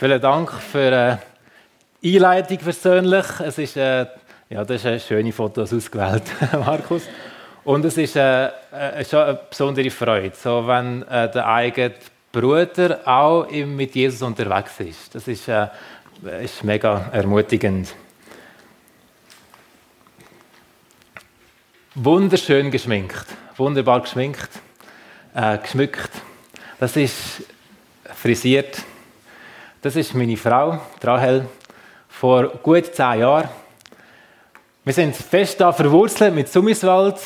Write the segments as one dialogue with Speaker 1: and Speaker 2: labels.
Speaker 1: Vielen Dank für die Einleitung persönlich. Es ist, äh, ja, das ist eine schöne Fotos ausgewählt, Markus. Und es ist äh, äh, schon eine besondere Freude, so wenn äh, der eigene Bruder auch mit Jesus unterwegs ist. Das ist, äh, ist mega ermutigend. Wunderschön geschminkt, wunderbar geschminkt, äh, geschmückt. Das ist frisiert. Das ist meine Frau, Rahel, vor gut zehn Jahren. Wir sind fest da verwurzelt mit Summiswald.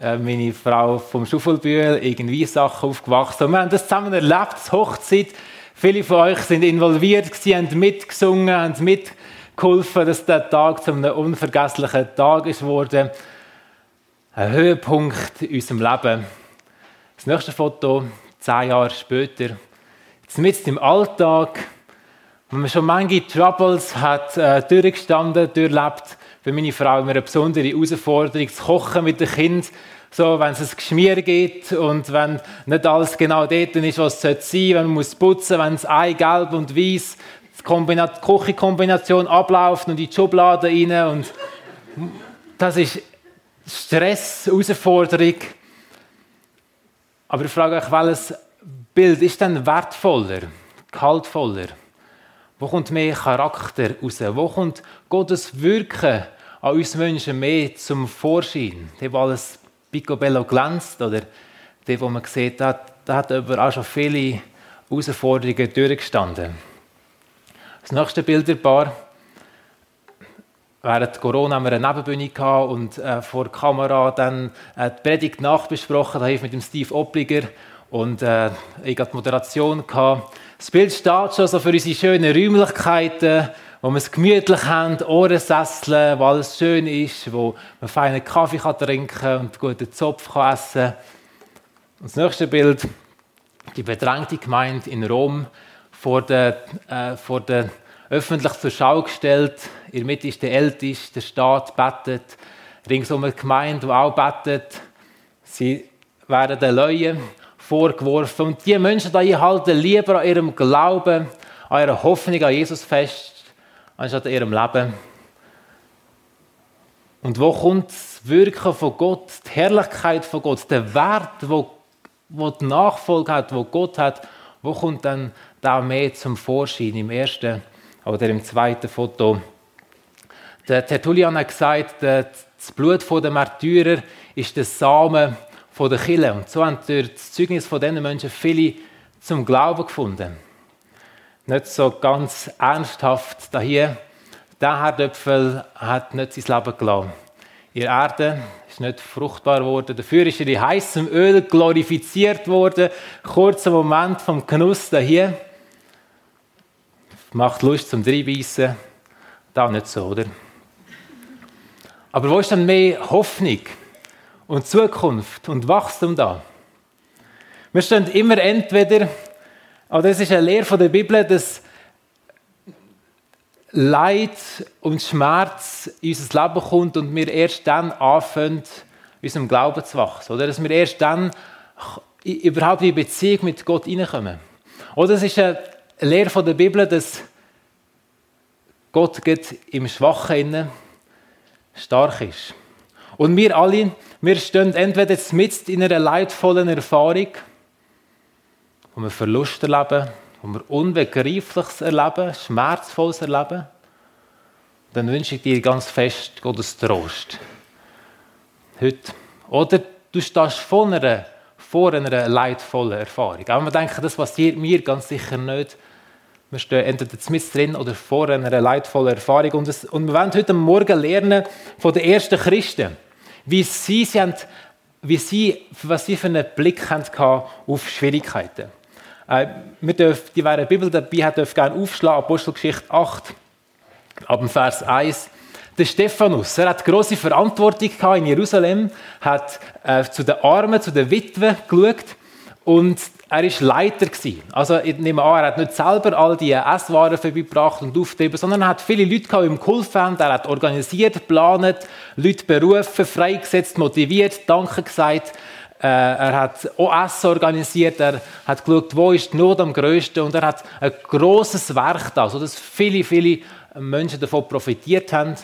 Speaker 1: Äh, meine Frau vom Schuffelbühl, irgendwie Sachen aufgewachsen. Und wir haben das zusammen erlebt, das Hochzeit. Viele von euch sind involviert, haben mitgesungen, haben mitgeholfen, dass der Tag zu einem unvergesslichen Tag geworden. Ein Höhepunkt in unserem Leben. Das nächste Foto, zehn Jahre später, mitten im Alltag, wenn man schon manche Troubles hat äh, durchgestanden, durchlebt, für meine Frau immer eine besondere Herausforderung, zu kochen mit dem Kind, so, wenn es ein Geschmier gibt und wenn nicht alles genau dort ist, was es sein sollte, wenn man muss putzen, wenn es Ei gelb und weiß, die Küchenkombination abläuft und in die Schublade rein und das ist Stress, Herausforderung. Aber ich frage euch, welches Bild ist denn wertvoller, gehaltvoller? Wo kommt mehr Charakter raus? Wo kommt Gottes Wirken an uns Menschen mehr zum Vorschein? Der, wo alles picobello glänzt oder der, wo man sieht, da, da hat aber auch schon viele Herausforderungen durchgestanden. Das nächste Bilderpaar. Während Corona haben wir eine Nebenbühne und äh, vor der Kamera dann äh, die Predigt nachbesprochen, da mit dem Steve Obliger und äh, ich hatte die Moderation. Gehabt. Das Bild steht schon so für unsere schönen Räumlichkeiten, wo wir es gemütlich haben, Ohrensessel, wo alles schön ist, wo man feinen Kaffee trinken kann und guten Zopf kann essen Und das nächste Bild, die bedrängte Gemeinde in Rom, vor der, äh, vor der öffentlich zur Schau gestellt. In der Mitte ist der Älteste, der Staat betet. Ringsum eine Gemeinde, die auch betet. Sie werden den Leuen vorgeworfen. Und die Menschen die halten lieber an ihrem Glauben, an ihrer Hoffnung an Jesus fest, anstatt an ihrem Leben. Und wo kommt das Wirken von Gott, die Herrlichkeit von Gott, der Wert, wo die Nachfolge hat, wo Gott hat, wo kommt dann da mehr zum Vorschein im ersten oder im zweiten Foto? Der Tertullian hat gesagt, das Blut der Märtyrer ist der Samen von der Kirche. Und so haben durch das Zeugnis von diesen Menschen viele zum Glauben gefunden. Nicht so ganz ernsthaft da hier. Der Herdöpfel hat nicht sein Leben gelassen. Ihre Erde ist nicht fruchtbar geworden. Dafür ist ihre heißem Öl glorifiziert worden. Kurzer Moment vom Genuss da hier. Macht Lust zum Dreibeissen. Da nicht so, oder? Aber wo ist dann mehr Hoffnung? Und Zukunft und Wachstum da. Wir stehen immer entweder, aber das ist eine Lehre von der Bibel, dass Leid und Schmerz in unser Leben kommt und wir erst dann anfangen, unserem Glauben zu wachsen. Oder dass wir erst dann überhaupt in Beziehung mit Gott hineinkommen. Oder es ist eine Lehre von der Bibel, dass Gott im Schwachen stark ist. Und wir alle, wir stehen entweder mit in einer leidvollen Erfahrung, wo wir Verlust erleben, wo wir Unbegreifliches erleben, Schmerzvolles erleben. Dann wünsche ich dir ganz fest Gottes Trost. Heute. Oder du stehst vor einer, vor einer leidvollen Erfahrung. Aber wir denken, das passiert mir ganz sicher nicht. Wir stehen entweder mit drin oder vor einer leidvollen Erfahrung. Und, das, und wir wollen heute Morgen lernen von den ersten Christen wie sie, sie, haben, wie sie, was sie für einen Blick hatten auf Schwierigkeiten. Äh, wir dürfen, die, eine Bibel dabei hat, dürfen gerne aufschlagen, Apostelgeschichte 8, ab dem Vers 1. Der Stephanus, er hat große Verantwortung in Jerusalem, hat äh, zu den Armen, zu den Witwen geschaut und er war Leiter. Also ich nehme an, er hat nicht selber all die Esswaren vorbeigebracht und aufgetrieben, sondern er hat viele Leute, die ihm geholfen haben. Er hat organisiert, geplant, Leute berufen, freigesetzt, motiviert, Danke gesagt. Äh, er hat OS organisiert, er hat geschaut, wo ist die Not am größten und er hat ein großes Werk da, sodass viele, viele Menschen davon profitiert haben.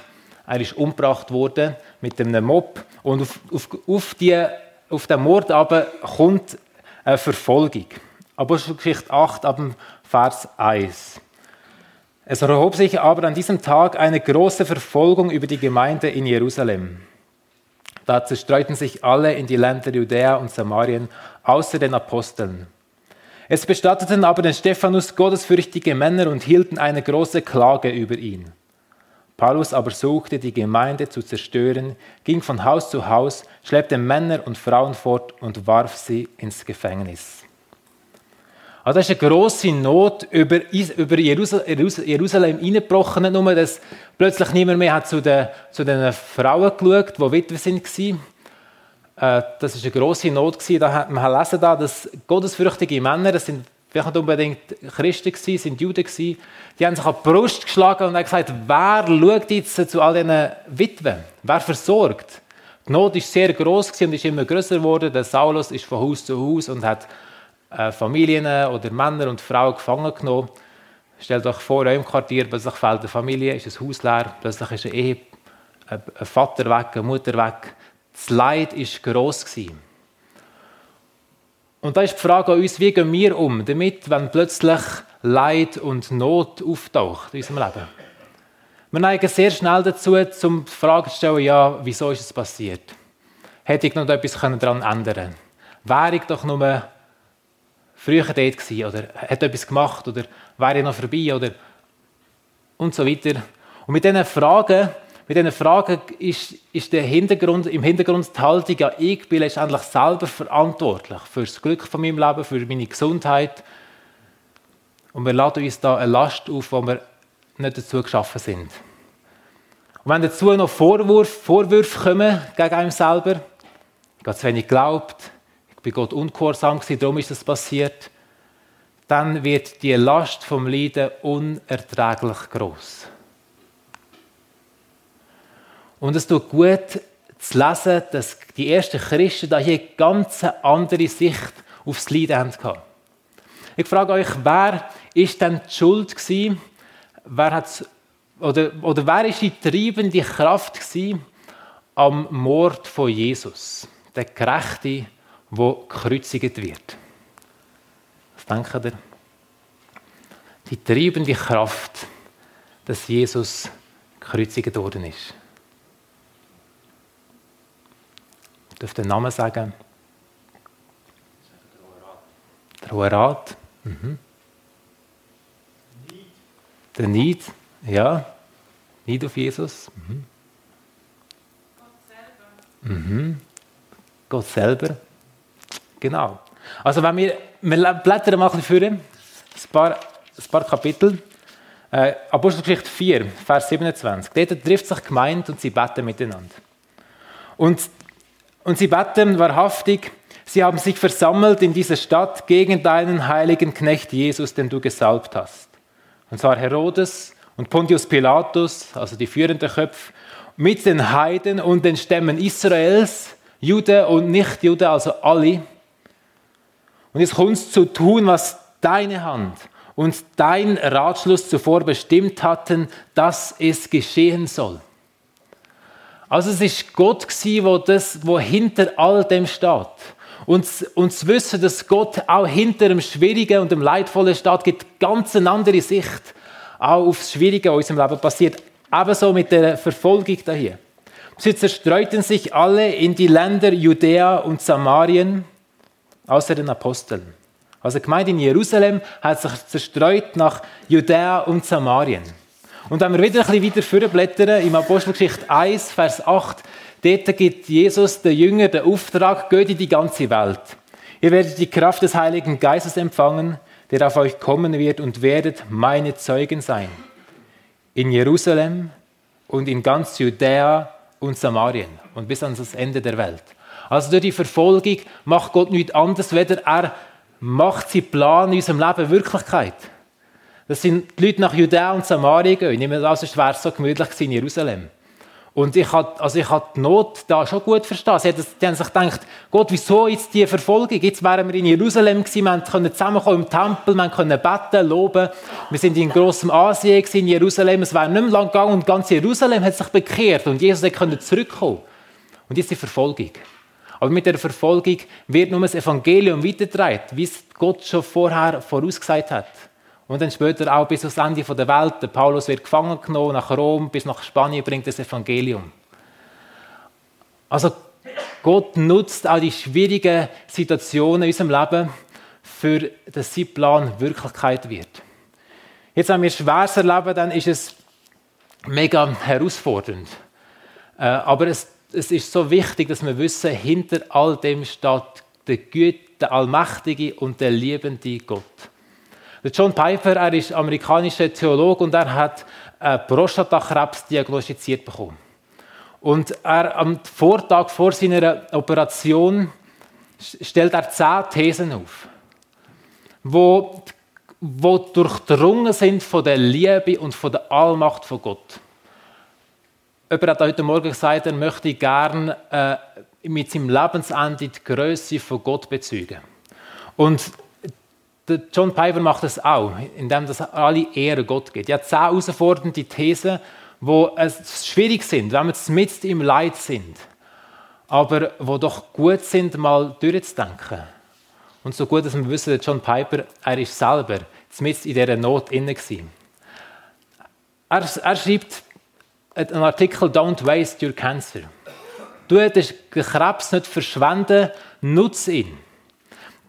Speaker 1: Er ist umgebracht worden mit einem Mob und auf, auf, auf, die, auf den Mord aber kommt eine Verfolgung. Apostelgeschichte 8 ab dem Vers 1. Es erhob sich aber an diesem Tag eine große Verfolgung über die Gemeinde in Jerusalem. Da zerstreuten sich alle in die Länder Judäa und Samarien, außer den Aposteln. Es bestatteten aber den Stephanus gottesfürchtige Männer und hielten eine große Klage über ihn. Paulus aber suchte, die Gemeinde zu zerstören, ging von Haus zu Haus, schleppte Männer und Frauen fort und warf sie ins Gefängnis. Also das ist eine grosse Not über, über Jerusalem hineingebrochen. Nicht nur, dass plötzlich niemand mehr hat zu, den, zu den Frauen geschaut, die Witwe waren. Äh, das ist eine grosse Not. Da hat man lesen, da, dass gottesfürchtige Männer, das sind nicht unbedingt Christen gewesen, sind Juden gewesen, die haben sich an die Brust geschlagen und haben gesagt, wer schaut jetzt zu all diesen Witwen? Wer versorgt? Die Not war sehr groß und ist immer größer geworden. Der Saulus ist von Haus zu Haus und hat äh, Familien oder Männer und Frauen gefangen genommen. Stellt euch vor, eurem Quartier plötzlich fehlt eine Familie, ist ein Haus leer, plötzlich ist eine Ehe, ein Vater weg, eine Mutter weg. Das Leid war gross. Und da ist die Frage an uns, wie gehen wir um damit, wenn plötzlich Leid und Not auftaucht in unserem Leben? Wir neigen sehr schnell dazu, zum die Frage zu stellen, ja, wieso ist es passiert? Hätte ich noch etwas daran ändern können? Wäre ich doch nur früher dort gewesen oder hat etwas gemacht oder wäre ich noch vorbei oder und so weiter. Und mit diesen Fragen, mit diesen Fragen ist, ist der Hintergrund, im Hintergrund die Haltung, ja, ich bin letztendlich selber verantwortlich für das Glück von meinem Leben, für meine Gesundheit. Und wir laden uns da eine Last auf, wo wir nicht dazu geschaffen sind. Und wenn dazu noch Vorwürfe, Vorwürfe kommen gegen einen selber, ich habe zu wenig geglaubt, bei Gott ungehorsam gewesen, darum ist es passiert, dann wird die Last vom Leiden unerträglich groß. Und es tut gut zu lesen, dass die ersten Christen da hier ganz andere Sicht aufs Leiden hatten. Ich frage euch, wer ist denn die Schuld gewesen? Wer hat, oder, oder wer ist die treibende Kraft gewesen am Mord von Jesus? Der Gerechte, wo gekreuzigt wird. Was denkt ihr? Die treibende Kraft, dass Jesus gekreuzigt worden ist. Darf den Namen sagen. Der Hohe Rat. Mhm. Der Neid, ja. Neid auf Jesus. Mhm. Gott selber. Mhm. Gott selber. Genau. Also wenn wir, wir blättern mal ein bisschen ein paar, ein paar Kapitel. Äh, Apostelgeschichte 4, Vers 27. Dort trifft sich Gemeinde und sie beten miteinander. Und, und sie beten wahrhaftig, sie haben sich versammelt in dieser Stadt gegen deinen heiligen Knecht Jesus, den du gesalbt hast. Und zwar Herodes und Pontius Pilatus, also die führenden Köpfe, mit den Heiden und den Stämmen Israels, Jude und Nicht-Jude, also alle, und jetzt kommst zu tun, was deine Hand und dein Ratschluss zuvor bestimmt hatten, dass es geschehen soll. Also es ist Gott wo das, wo hinter all dem steht. Und, und zu wissen, dass Gott auch hinter dem Schwierigen und dem Leidvollen steht, gibt ganz eine andere Sicht auch aufs Schwierige, in unserem Leben passiert. Ebenso mit der Verfolgung daher. Sie zerstreuten sich alle in die Länder Judäa und Samarien außer den Aposteln. Also die Gemeinde in Jerusalem hat sich zerstreut nach Judäa und Samarien. Und wenn wir wieder ein bisschen weiter vorblättern, im Apostelgeschichte 1, Vers 8, dort gibt Jesus den Jüngern den Auftrag, geht in die ganze Welt. Ihr werdet die Kraft des Heiligen Geistes empfangen, der auf euch kommen wird und werdet meine Zeugen sein. In Jerusalem und in ganz Judäa und Samarien und bis ans Ende der Welt. Also durch die Verfolgung macht Gott nichts anderes, weder er macht seinen Plan in unserem Leben Wirklichkeit. Das sind die Leute nach Judäa und Samaria gehen. Nicht mehr, also wäre es so gemütlich in Jerusalem. Und ich habe also ich die Not da schon gut verstanden. Sie, haben sich gedacht, Gott, wieso jetzt die Verfolgung? Jetzt wären wir in Jerusalem gewesen, wir konnten zusammenkommen im Tempel, wir konnten beten, loben. Wir sind in grossem Asien gewesen, in Jerusalem. Es wäre nicht mehr lang gegangen und ganz Jerusalem hat sich bekehrt und Jesus konnte zurückkommen. Und jetzt die Verfolgung. Aber mit der Verfolgung wird nur das Evangelium weitergetragen, wie es Gott schon vorher vorausgesagt hat. Und dann später auch bis ans Ende der Welt. Der Paulus wird gefangen genommen nach Rom, bis nach Spanien bringt das Evangelium. Also Gott nutzt auch die schwierigen Situationen in unserem Leben, für dass sein Plan Wirklichkeit wird. Jetzt, wenn wir Schweres erleben, dann ist es mega herausfordernd. Äh, aber es, es ist so wichtig, dass wir wissen, hinter all dem steht der Gute, der Allmächtige und der liebende Gott. John Piper, er ist amerikanischer Theologe und er hat äh, Prostatakrebs diagnostiziert bekommen. Und er, am Vortag vor seiner Operation stellt er zehn Thesen auf, wo, wo durchdrungen sind von der Liebe und von der Allmacht von Gott. Jemand hat heute Morgen gesagt, er möchte gerne äh, mit seinem Lebensende die Größe von Gott bezeugen. Und der John Piper macht das auch, indem das alle Ehre Gott gibt. Er hat zehn herausfordernde Thesen, die schwierig sind, wenn wir mit im Leid sind, aber wo doch gut sind, mal durchzudenken. Und so gut, dass wir wissen, John Piper, er ist selber mit in dieser Not inne er, er schreibt einen Artikel Don't waste your cancer. Du den Krebs nicht verschwenden, nutze ihn.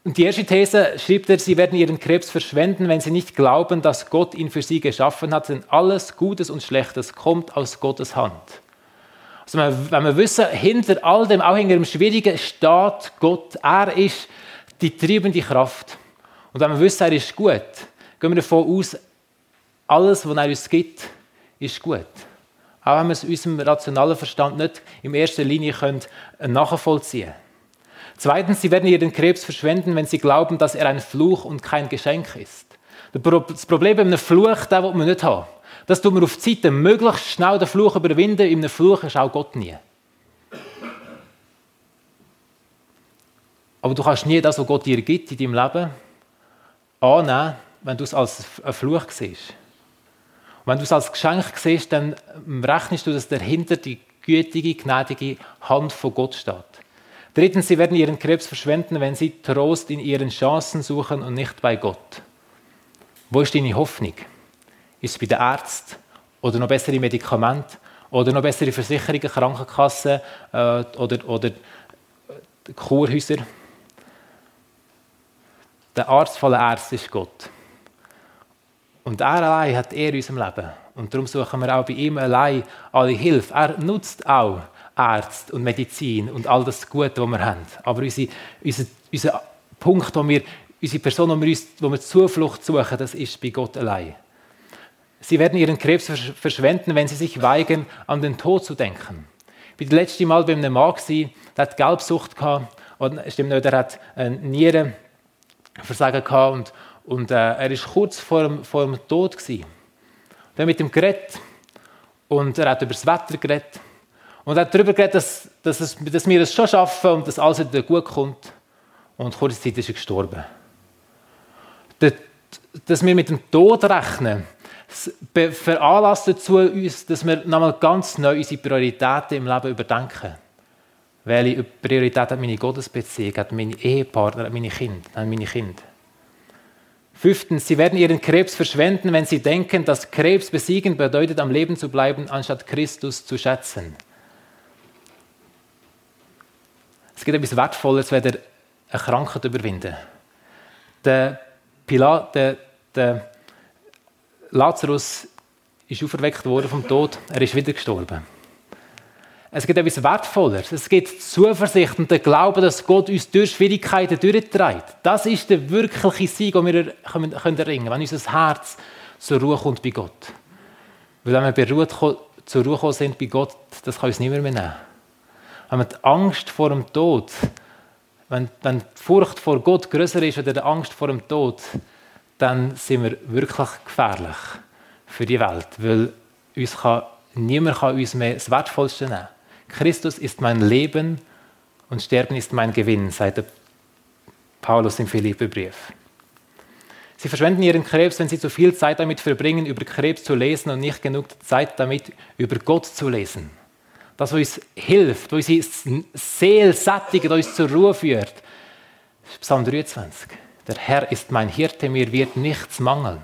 Speaker 1: Und die erste These schreibt er, sie werden ihren Krebs verschwenden, wenn sie nicht glauben, dass Gott ihn für sie geschaffen hat, denn alles Gutes und Schlechtes kommt aus Gottes Hand. Also wenn wir wissen, hinter all dem, auch hinter dem Schwierigen, steht Gott. Er ist die treibende Kraft. Und wenn wir wissen, er ist gut, gehen wir davon aus, alles, was er uns gibt, ist gut. Auch wenn wir es unserem rationalen Verstand nicht in erster Linie nachvollziehen können. Zweitens, sie werden ihren Krebs verschwenden, wenn sie glauben, dass er ein Fluch und kein Geschenk ist. Das Problem bei einem Fluch, den will man nicht haben. Das tut man auf die Seite, möglichst schnell den Fluch überwinden. In einem Fluch ist auch Gott nie. Aber du kannst nie das, was Gott dir gibt in deinem Leben, annehmen, wenn du es als einen Fluch siehst. Und wenn du es als Geschenk siehst, dann rechnest du, dass dahinter die gütige, gnädige Hand von Gott steht. Drittens, sie werden ihren Krebs verschwenden, wenn sie Trost in ihren Chancen suchen und nicht bei Gott. Wo ist deine Hoffnung? Ist es bei den Ärzten oder noch bessere Medikamente oder noch bessere Versicherungen, Krankenkassen äh, oder, oder Kurhäuser? Der Arzt von Ärzten ist Gott. Und er allein hat er in unserem Leben. Und darum suchen wir auch bei ihm allein alle Hilfe. Er nutzt auch Ärzte und Medizin und all das Gute, was wir haben. Aber unser, unser, unser Punkt, wo wir, unsere Person, wo wir, uns, wo wir Zuflucht suchen, das ist bei Gott allein. Sie werden ihren Krebs verschwenden, wenn sie sich weigern, an den Tod zu denken. Ich war das letzte Mal bei einem Mann, der hat Gelbsucht gehabt, oder, stimmt nicht, er hat Nierenversagen gehabt und, und äh, er war kurz vor dem, vor dem Tod. Gewesen. Haben mit ihm geredet und er hat über das Wetter geredet und hat darüber geredet, dass, dass, es, dass wir es schon schaffen und dass alles wieder gut kommt. Und kurze Zeit ist er gestorben. Dass wir mit dem Tod rechnen, veranlasst dazu uns, dass wir nochmal ganz neu unsere Prioritäten im Leben überdenken. Welche Priorität hat meine Gottesbeziehung, hat meine Ehepartner, hat meine Kinder, hat meine Kinder. Fünftens, sie werden ihren Krebs verschwenden, wenn sie denken, dass Krebs besiegen bedeutet, am Leben zu bleiben, anstatt Christus zu schätzen. Es gibt etwas Wertvolles, wenn eine Krankheit überwinden. Der, Pilat, der, der Lazarus ist auferweckt worden vom Tod, er ist wieder gestorben. Es gibt etwas Wertvolles. Es gibt Zuversicht und den Glauben, dass Gott uns durch Schwierigkeiten durchträgt. Das ist der wirkliche Sieg, den wir erringen können, wenn unser Herz zur Ruhe kommt bei Gott. Weil wenn wir bei Ruhe, zur Ruhe sind bei Gott, das kann uns niemand mehr nehmen wenn man die Angst vor dem Tod, wenn, wenn die Furcht vor Gott größer ist oder die Angst vor dem Tod, dann sind wir wirklich gefährlich für die Welt, weil uns kann niemand kann uns mehr das Wertvollste nehmen. Christus ist mein Leben und Sterben ist mein Gewinn, sagt Paulus im Philipperbrief. Sie verschwenden ihren Krebs, wenn sie zu viel Zeit damit verbringen, über Krebs zu lesen und nicht genug Zeit damit, über Gott zu lesen. Das, uns hilft, unsere Seele sättigt, uns zur Ruhe führt. Psalm 23. Der Herr ist mein Hirte, mir wird nichts mangeln.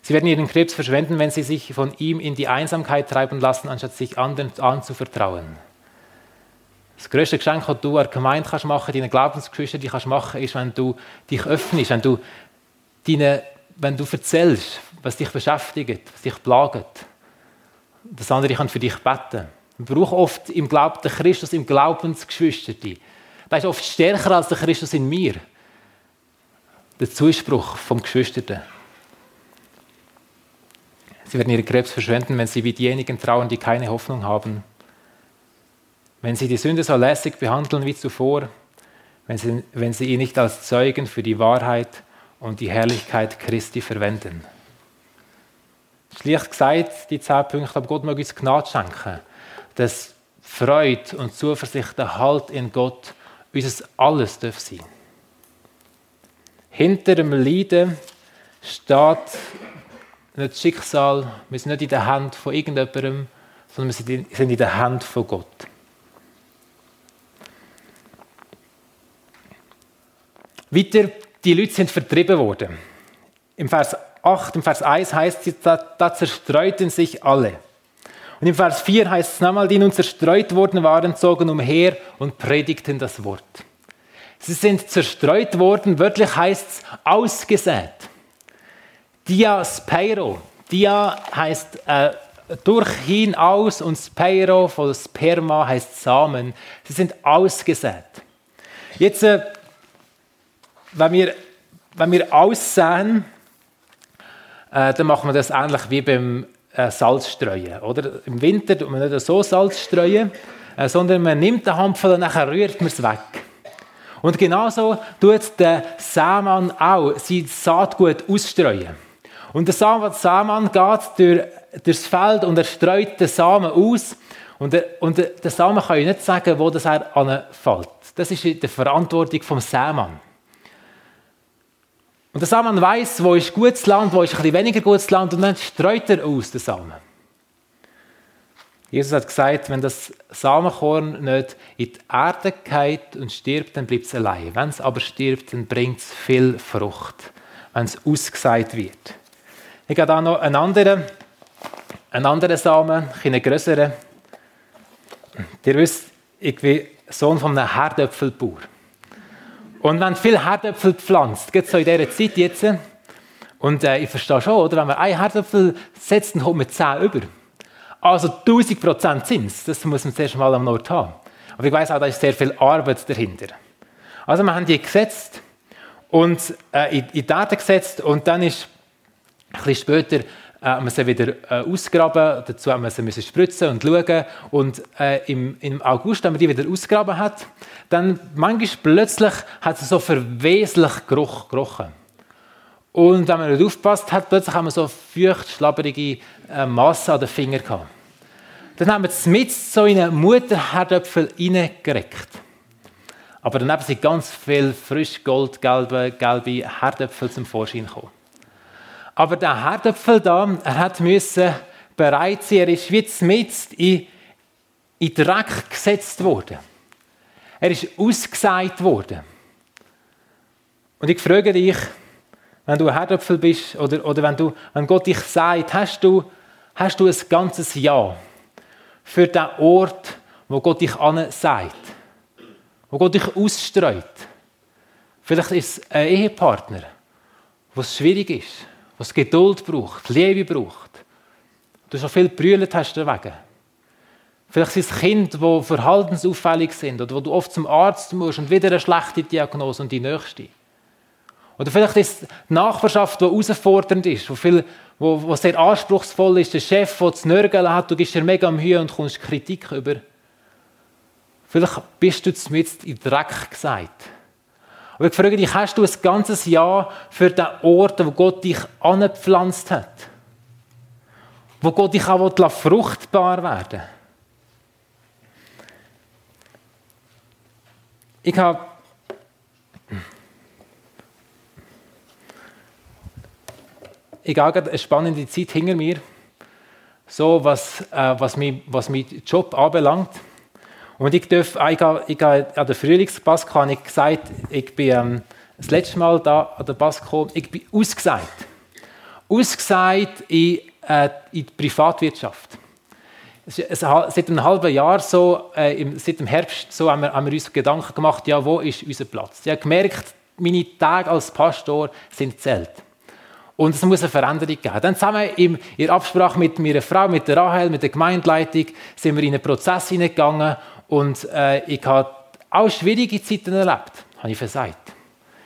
Speaker 1: Sie werden ihren Krebs verschwenden, wenn sie sich von ihm in die Einsamkeit treiben lassen, anstatt sich anderen anzuvertrauen. Das größte Geschenk, das du der Gemeinde kannst machen, deinen Glaubensgeschwistern die kannst machen, ist, wenn du dich öffnest, wenn du, deine, wenn du erzählst, was dich beschäftigt, was dich plagt. Das andere kann für dich beten. Wir brauchen oft im Glauben den Christus im Glaubensgeschwister. Der ist oft stärker als der Christus in mir. Der Zuspruch vom Geschwisterten. Sie werden ihre Krebs verschwenden, wenn sie wie diejenigen trauen, die keine Hoffnung haben. Wenn sie die Sünde so lässig behandeln wie zuvor, wenn sie, wenn sie ihn nicht als Zeugen für die Wahrheit und die Herrlichkeit Christi verwenden. Schlicht gesagt, die zehn Punkte, aber Gott mag uns Gnade schenken, dass Freude und Zuversicht, der Halt in Gott unser Alles darf sein. Hinter dem Leiden steht nicht das Schicksal, wir sind nicht in der Hand von irgendjemandem, sondern wir sind in der Hand von Gott. Weiter, die Leute sind vertrieben worden. Im Vers 8, im Vers 1 heißt es, da, da zerstreuten sich alle. Und im Vers 4 heißt es nochmal, die nun zerstreut worden waren, zogen umher und predigten das Wort. Sie sind zerstreut worden, wörtlich heißt es ausgesät. Diaspeiro. Dia heißt äh, durch hinaus und Speiro von Sperma heißt Samen. Sie sind ausgesät. Jetzt, äh, wenn, wir, wenn wir aussehen, äh, dann machen wir das ähnlich wie beim äh, Salzstreuen. Oder? Im Winter tut man nicht so Salz streuen, äh, sondern man nimmt den Hampfel und dann rührt man es weg. Und genauso tut der Samen auch sein Saatgut ausstreuen. Und der Samen geht durch, durchs Feld und er streut den Samen aus. Und der, und der, Samen kann ja nicht sagen, wo das er anfällt. Das ist die Verantwortung vom Samen. Und der Samen weiß, wo ist gutes Land, wo ist ein bisschen weniger gutes Land, und dann streut er aus den Samen. Jesus hat gesagt, wenn das Samenkorn nicht in die Erde geht und stirbt, dann bleibt es allein. Wenn es aber stirbt, dann bringt es viel Frucht, wenn es ausgesät wird. Ich habe da noch einen anderen, einen anderen Samen, einen größeren. Ihr wisst, ich bin Sohn von einem Herdöpfelbauer. Und wenn viel Herdöpfel pflanzt, geht so in dieser Zeit jetzt, und äh, ich verstehe schon, oder? wenn man einen Herdöpfel setzt, dann kommt man zehn über. Also 1000 Prozent Zins, das muss man zuerst mal am Nord haben. Aber ich weiß auch, da ist sehr viel Arbeit dahinter. Also wir haben die gesetzt und äh, in, in Erde gesetzt und dann ist ein bisschen später haben wir sie wieder äh, ausgraben, dazu haben wir sie spritzen und schauen. Und äh, im, im August, wenn man die wieder ausgraben hat, dann manchmal plötzlich hat es so verweslich Geruch gerochen. Und wenn man nicht aufpasst hat, plötzlich haben wir so feucht, schlabberige äh, Masse an den Fingern gehabt. Dann haben wir es mit so in einen Mutterherdöpfel reingereckt. Aber daneben sind ganz viele frisch goldgelbe gelbe Herdöpfel zum Vorschein gekommen. Aber der Herdöpfel da, er hat müssen bereit sein, er ist wie mit in, in Dreck gesetzt worden. Er ist ausgeseit worden. Und ich frage dich, wenn du ein Herdöpfel bist oder, oder wenn, du, wenn Gott dich sagt, hast du, hast du ein ganzes Ja für den Ort, wo Gott dich sagt, wo Gott dich ausstreut. Vielleicht ist es ein Ehepartner, wo es schwierig ist was Geduld braucht, Liebe braucht. Du schon viel brüllt hast deswegen. Vielleicht sind es Kinder, die verhaltensauffällig sind oder wo du oft zum Arzt musst und wieder eine schlechte Diagnose und die nächste. Oder vielleicht ist es die Nachbarschaft, die herausfordernd ist, wo, viel, wo, wo sehr anspruchsvoll ist, der Chef, der zu nörgeln hat, du gibst dir mega Mühe und kommst Kritik über. Vielleicht bist du mit in Dreck gesagt. Aber ich frage dich, hast du ein ganzes Jahr für den Ort, wo Gott dich angepflanzt hat? wo Gott dich auch fruchtbar werden Ich habe ich habe eine spannende Zeit hinter mir, so was, äh, was, mein, was mein Job anbelangt. Und ich darf, ich habe, ich habe an der Frühlingspass habe ich gesagt, ich bin ähm, das letzte Mal da an der Pass gekommen, ich bin ausgesagt. Ausgesagt in, äh, in die Privatwirtschaft. Seit einem halben Jahr so, äh, seit dem Herbst so haben wir, haben wir uns Gedanken gemacht, ja, wo ist unser Platz? Ich habe gemerkt, meine Tage als Pastor sind zählt. Und es muss eine Veränderung geben. Dann zusammen in Absprache mit meiner Frau, mit der Rahel, mit der Gemeindeleitung, sind wir in einen Prozess hineingegangen und äh, ich habe auch schwierige Zeiten erlebt, habe ich versagt.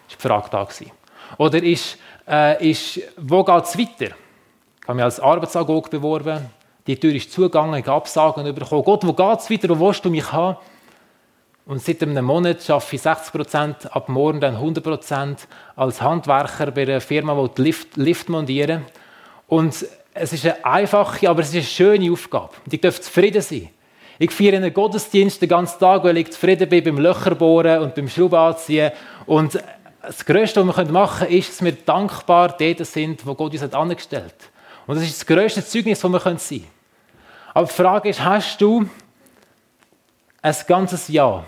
Speaker 1: Das war die Frage da. Gewesen. Oder ist, äh, ist wo geht es weiter? Ich habe mich als Arbeitsagoge beworben, die Tür ist zugegangen, ich habe Absagen bekommen. Gott, wo geht es weiter, wo willst du mich haben? Und seit einem Monat arbeite ich 60 Prozent, ab morgen dann 100 Prozent als Handwerker bei einer Firma, die Lift, Lift montieren. Und es ist eine einfache, aber es ist eine schöne Aufgabe. Und ich darf zufrieden sein. Ich feiere einen Gottesdienst den ganzen Tag, weil ich zufrieden bin beim Löcherbohren und beim Schrauben anziehen. Und das Größte, was wir machen können, ist, dass wir dankbar dort sind, wo Gott uns angestellt hat. Und das ist das größte Zeugnis, das wir sein können. Aber die Frage ist, hast du ein ganzes Jahr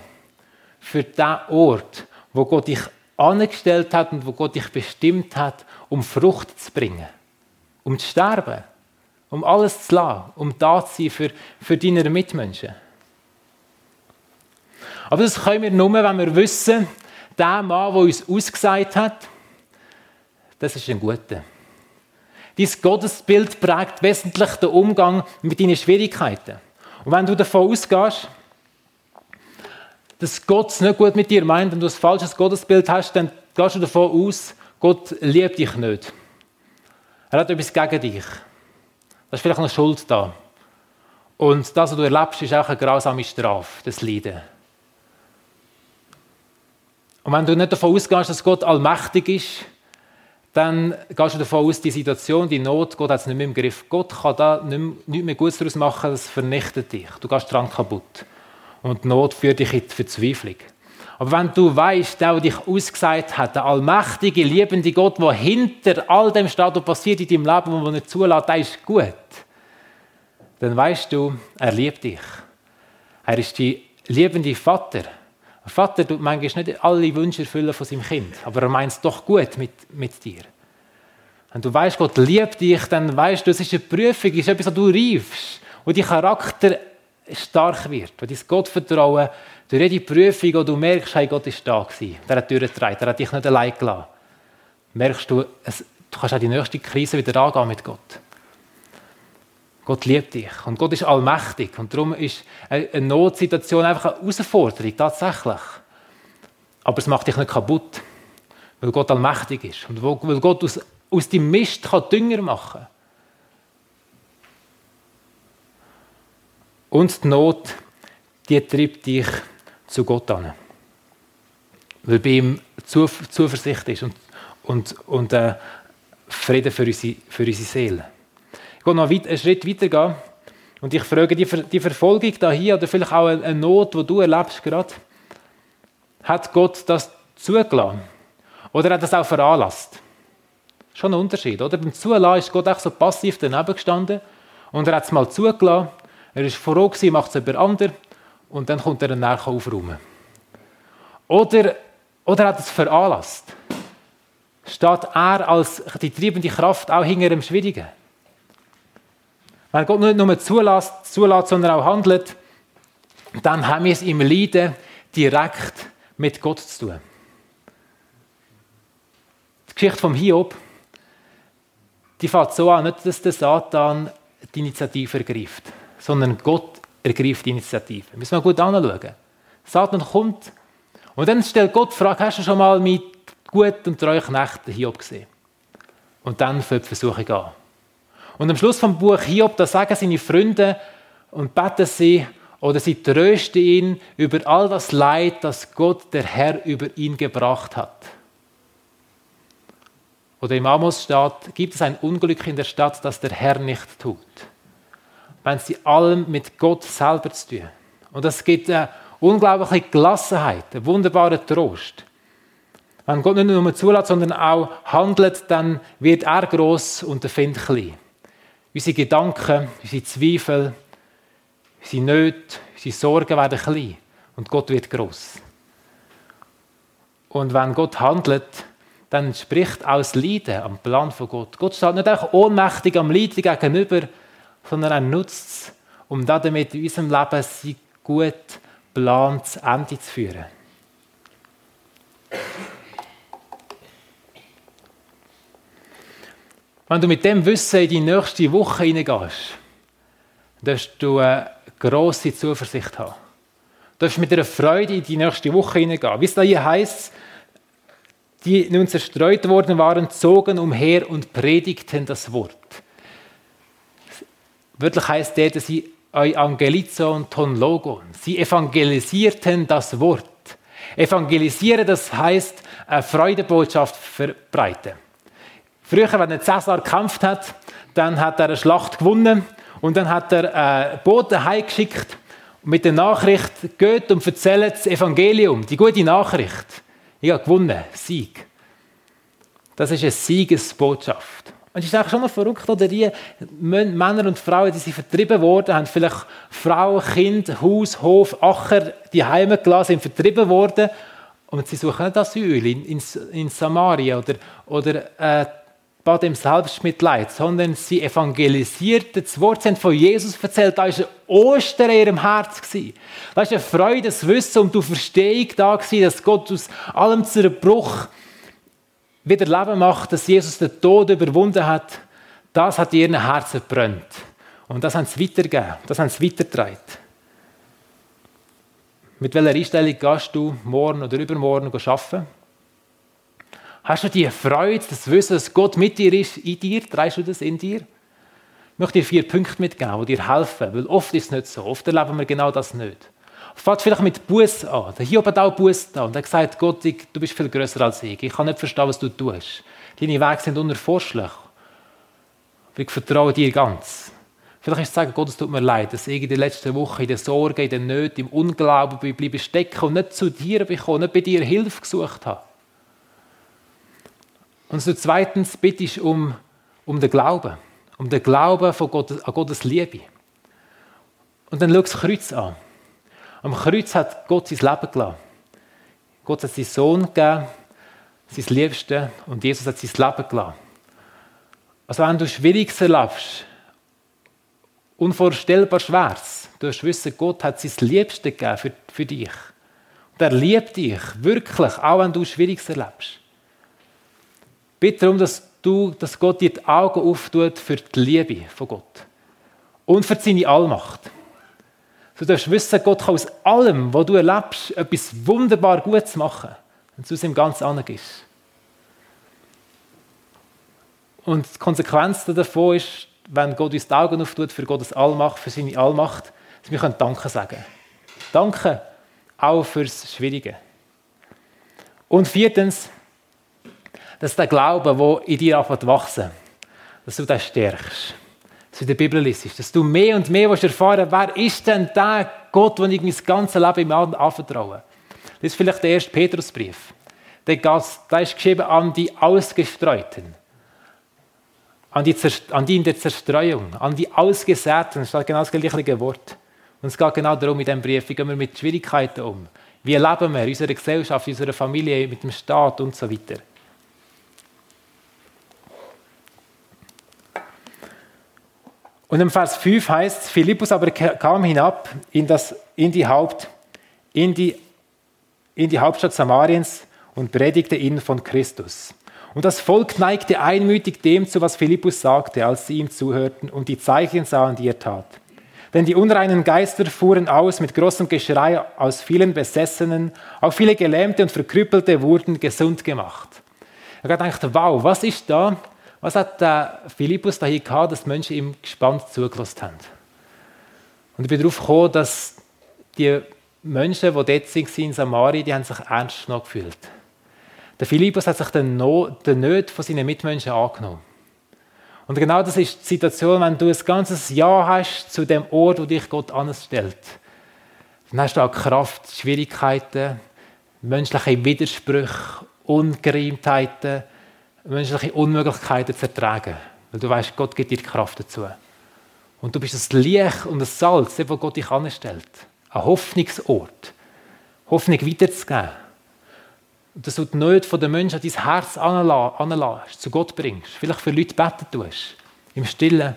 Speaker 1: für den Ort, wo Gott dich angestellt hat und wo Gott dich bestimmt hat, um Frucht zu bringen, um zu sterben, um alles zu lassen, um da zu sein für, für deine Mitmenschen. Aber das können wir nur, wenn wir wissen, der Mann, der uns ausgesagt hat, das ist ein guter. Dein Gottesbild prägt wesentlich den Umgang mit deinen Schwierigkeiten. Und wenn du davon ausgehst, dass Gott es nicht gut mit dir meint und du ein falsches Gottesbild hast, dann gehst du davon aus, Gott liebt dich nicht. Er hat etwas gegen dich. Da ist vielleicht eine Schuld da. Und das, was du erlebst, ist auch eine grausame Strafe, das Leiden. Und wenn du nicht davon ausgehst, dass Gott allmächtig ist, dann gehst du davon aus, die Situation, die Not, Gott hat es nicht mehr im Griff. Gott kann da nicht mehr Gutes daraus machen, das vernichtet dich. Du gehst dran kaputt. Und die Not führt dich in die Verzweiflung. Aber wenn du weißt, der, der dich ausgesagt hat, der allmächtige, liebende Gott, der hinter all dem steht, was passiert in deinem Leben, und was nicht zulässt, der ist gut, dann weißt du, er liebt dich. Er ist die liebende Vater. Ein Vater tut manchmal nicht alle Wünsche erfüllen von seinem Kind, aber er meint es doch gut mit, mit dir. Wenn du weißt, Gott liebt dich, dann weißt du, es ist eine Prüfung, es ist etwas, was du reifst, wo dein Charakter stark wird, wo dein Gottvertrauen durch jede Prüfung, wo du merkst, hey, Gott ist da gewesen, der hat durchgetragen, der hat dich nicht allein gelassen, merkst du, es, du kannst auch die nächste Krise wieder angehen mit Gott. Gott liebt dich und Gott ist allmächtig und darum ist eine Notsituation einfach eine Herausforderung, tatsächlich. Aber es macht dich nicht kaputt, weil Gott allmächtig ist und weil Gott aus, aus dem Mist kann Dünger machen kann. Und die Not, die treibt dich zu Gott an. Weil bei ihm Zuversicht ist und, und, und äh, Frieden für unsere, für unsere Seele. Ich gehe noch einen Schritt weiter gehen und ich frage, die, die Verfolgung da hier oder vielleicht auch eine Not, die du erlebst gerade, hat Gott das zugelassen? Oder hat das auch veranlasst? Schon ein Unterschied, oder? Beim Zulassen ist Gott auch so passiv daneben gestanden und er hat es mal zugelassen er war froh, macht es jemand anderes und dann kommt er dann nachher aufräumen. Oder, oder hat es veranlasst? Steht er als die treibende Kraft auch hinter dem Schwierigen? Wenn Gott nicht nur zulässt, zulässt, sondern auch handelt, dann haben wir es im Leiden direkt mit Gott zu tun. Die Geschichte vom Hiob, die fängt so an, nicht, dass der Satan die Initiative ergreift sondern Gott ergreift die Initiative. Müssen wir gut anschauen. Satan kommt und dann stellt Gott die Frage, hast du schon mal mit gut und treuen Knechten Hiob gesehen? Und dann fängt die Versuchung an. Und am Schluss vom Buch Hiob, da sagen seine Freunde und beten sie oder sie trösten ihn über all das Leid, das Gott, der Herr, über ihn gebracht hat. Oder im Amos steht, gibt es ein Unglück in der Stadt, das der Herr nicht tut. Wenn sie allem mit Gott selber zu tun. Und das gibt eine unglaubliche Gelassenheit, einen wunderbaren Trost. Wenn Gott nicht nur zulässt, sondern auch handelt, dann wird er groß und der Find klein. Unsere Gedanken, unsere Zweifel, unsere Nöte, unsere Sorgen werden klein und Gott wird groß. Und wenn Gott handelt, dann spricht auch das Leiden am Plan von Gott. Gott steht nicht einfach ohnmächtig am Leiden gegenüber, sondern er nutzt es, um damit in unserem Leben sein gut Plan zu Ende zu führen. Wenn du mit dem Wissen in die nächste Woche hineingehst, darfst du eine grosse Zuversicht haben. Du darfst mit einer Freude in die nächste Woche hineingehen. Wie es da hier heisst, die nun zerstreut worden waren, zogen umher und predigten das Wort. Wörtlich heißt der, dass sie Evangelizon ton logon. Sie evangelisierten das Wort. Evangelisieren, das heißt eine Freudebotschaft verbreiten. Früher, wenn ein Cäsar gekämpft hat, dann hat er eine Schlacht gewonnen und dann hat er einen Boten heimgeschickt mit der Nachricht, geht und erzählt das Evangelium, die gute Nachricht. Ich habe gewonnen, Sieg. Das ist eine Siegesbotschaft. Und es ist eigentlich schon noch verrückt, oder die Männer und Frauen, die sind vertrieben worden, haben vielleicht Frau, Kind, Haus, Hof, Acher, die Heime sind vertrieben worden. Und sie suchen nicht Asyl in, in, in Samaria oder, oder äh, bei dem Selbstmitleid, sondern sie evangelisierten das Wort, sie haben von Jesus erzählt, da war ein Ostern in ihrem Herz. Da war eine Freude, das Wissen und die Verstehung da, dass Gott aus allem Zerbruch wieder Leben macht, dass Jesus den Tod überwunden hat, das hat in ihren Herzen brennt. Und das haben sie weitergegeben, das haben sie weitergetragen. Mit welcher Einstellung gehst du morgen oder übermorgen arbeiten? Hast du die Freude, das Wissen, dass Gott mit dir ist, in dir? Trägst du das in dir? Ich möchte dir vier Punkte mitgeben, die dir helfen, weil oft ist es nicht so. Oft erleben wir genau das nicht. Fängt vielleicht mit Buß an. Der Hiob hat auch Buß da. Und er gesagt, Gott, ich, du bist viel größer als ich. Ich kann nicht verstehen, was du tust. Deine Wege sind unerforschlich. Ich vertraue dir ganz. Vielleicht ist es sagen, Gott, es tut mir leid, dass ich in den letzten Wochen in der Sorge, in der Nöte, im Unglauben bleibe stecken und nicht zu dir bekommen, nicht bei dir Hilfe gesucht habe. Und so zweitens bitte ich um, um den Glauben. Um den Glauben von Gott, an Gottes Liebe. Und dann schau das Kreuz an. Am Kreuz hat Gott sein Leben gelassen. Gott hat seinen Sohn gegeben, sein Liebste, und Jesus hat sein Leben gelassen. Also wenn du Schwieriges erlebst, unvorstellbar Schweres, du hast wissen, Gott hat sein Liebste gegeben für, für dich. Und er liebt dich, wirklich, auch wenn du Schwieriges erlebst. Bitte darum, dass, du, dass Gott dir die Augen auftut für die Liebe von Gott und für seine Allmacht. Du darfst wissen, Gott kann aus allem, was du erlebst, etwas wunderbar Gutes machen, wenn du es ihm ganz angibst. Und die Konsequenz davon ist, wenn Gott uns die Augen auftut für Gottes Allmacht, für seine Allmacht, dass wir können Danke sagen Danke auch fürs Schwierige. Und viertens, dass der Glaube, der in dir anfängt wachsen, dass du den stärkst dass du in der Bibel liest, dass du mehr und mehr erfahren wer ist denn der Gott, den ich mein ganzes Leben ihm anvertraue. Das ist vielleicht der erste Petrusbrief. Der, der ist geschrieben an die Ausgestreuten, an die, an die in der Zerstreuung, an die Ausgesäten. Das ist genau das gleiche Wort. Und es geht genau darum in diesem Brief, wie gehen wir mit Schwierigkeiten um? Wie leben wir in unserer Gesellschaft, in unserer Familie, mit dem Staat und so weiter. Und im Vers 5 heißt es, Philippus aber kam hinab in, das, in, die Haupt, in, die, in die Hauptstadt Samariens und predigte ihnen von Christus. Und das Volk neigte einmütig dem zu, was Philippus sagte, als sie ihm zuhörten und die Zeichen sahen, die er tat. Denn die unreinen Geister fuhren aus mit großem Geschrei aus vielen Besessenen, auch viele Gelähmte und Verkrüppelte wurden gesund gemacht. Er hat gedacht, wow, was ist da? Was hat der Philippus da hier gehabt, dass die Menschen ihm gespannt zugelassen haben? Und ich bin darauf gekommen, dass die Menschen, die dort waren in Samaria, die haben sich ernst genommen gefühlt. Der Philippus hat sich den, no den Nöten von seinen Mitmenschen angenommen. Und genau das ist die Situation, wenn du ein ganzes Ja hast zu dem Ort, wo dich Gott anstellt. Dann hast du auch Kraft, Schwierigkeiten, menschliche Widersprüche, Ungereimtheiten, menschliche Unmöglichkeiten zu ertragen. Weil du weißt, Gott gibt dir die Kraft dazu. Und du bist das Licht und das Salz, wo Gott dich anstellt. Ein Hoffnungsort. Hoffnung weiterzugeben. Und dass du die Nöte der Menschen an dein Herz anlässt, zu Gott bringst. Vielleicht für Leute beten tust. Im Stillen.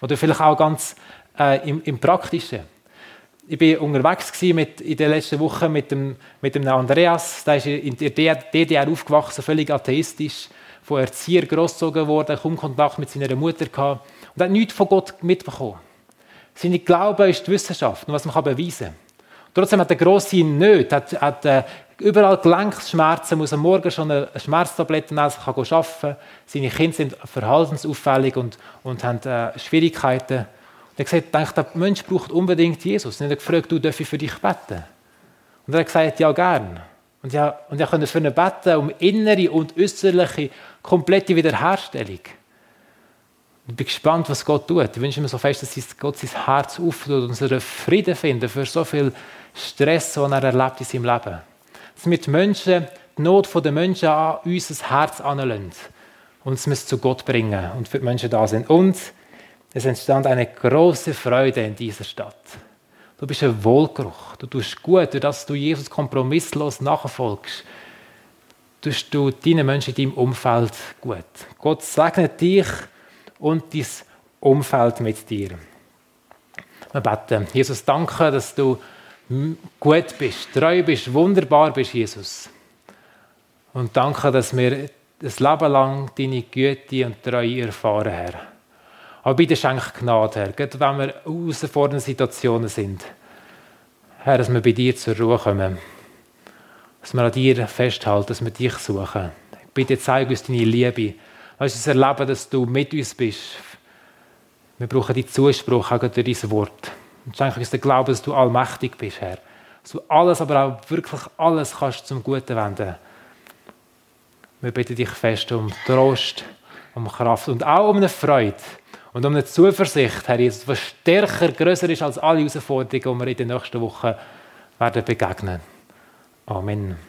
Speaker 1: Oder vielleicht auch ganz äh, im, im Praktischen. Ich war unterwegs mit, in den letzten Wochen mit dem, mit dem Andreas. Der ist in der DDR aufgewachsen, völlig atheistisch. Von Erzieher großgezogen worden, kaum Kontakt mit seiner Mutter gehabt. Und hat nichts von Gott mitbekommen. Sein Glaube ist die Wissenschaft und was man beweisen kann. Trotzdem hat er grosse Nöte, hat, hat äh, überall Gelenkschmerzen, muss am Morgen schon eine Schmerztablette nehmen, kann arbeiten. Seine Kinder sind verhaltensauffällig und, und haben äh, Schwierigkeiten. Und er hat gesagt, der Mensch braucht unbedingt Jesus. Und er hat gefragt, du, darf ich für dich beten? Und er hat gesagt, ja, gern. Und ja, und er konnte für ihn beten um innere und äußerliche komplette Wiederherstellung. Ich bin gespannt, was Gott tut. Ich wünsche mir so fest, dass Gott sein Herz auftut und unseren Frieden finden für so viel Stress, den er erlebt in seinem Leben. Dass wir die Menschen, die Not der Menschen an unser Herz anlösen und es zu Gott bringen und für die Menschen da sind. Und es entstand eine große Freude in dieser Stadt. Du bist ein Wohlgeruch. Du tust gut, durch dass du Jesus kompromisslos nachfolgst. Tust du deinen Menschen in deinem Umfeld gut. Gott segnet dich und dein Umfeld mit dir. Wir beten. Jesus, danke, dass du gut bist, treu bist, wunderbar bist, Jesus. Und danke, dass wir das Leben lang deine Güte und Treue erfahren, Herr. Aber bitte schenk Gnade, Herr, gerade wenn wir herausfordernden Situationen sind. Herr, dass wir bei dir zur Ruhe kommen. Dass wir an dir festhalten, dass wir dich suchen. Bitte zeig uns deine Liebe. Lass uns erleben, dass du mit uns bist. Wir brauchen deinen Zuspruch auch durch dein Wort. Und schenke uns den Glauben, dass du allmächtig bist, Herr. Dass du alles, aber auch wirklich alles kannst zum Guten wenden. Wir bitten dich fest um Trost, um Kraft und auch um eine Freude und um eine Zuversicht, Herr Jesus, was stärker, größer ist als alle Herausforderungen, die wir in den nächsten Wochen werden begegnen. Amen.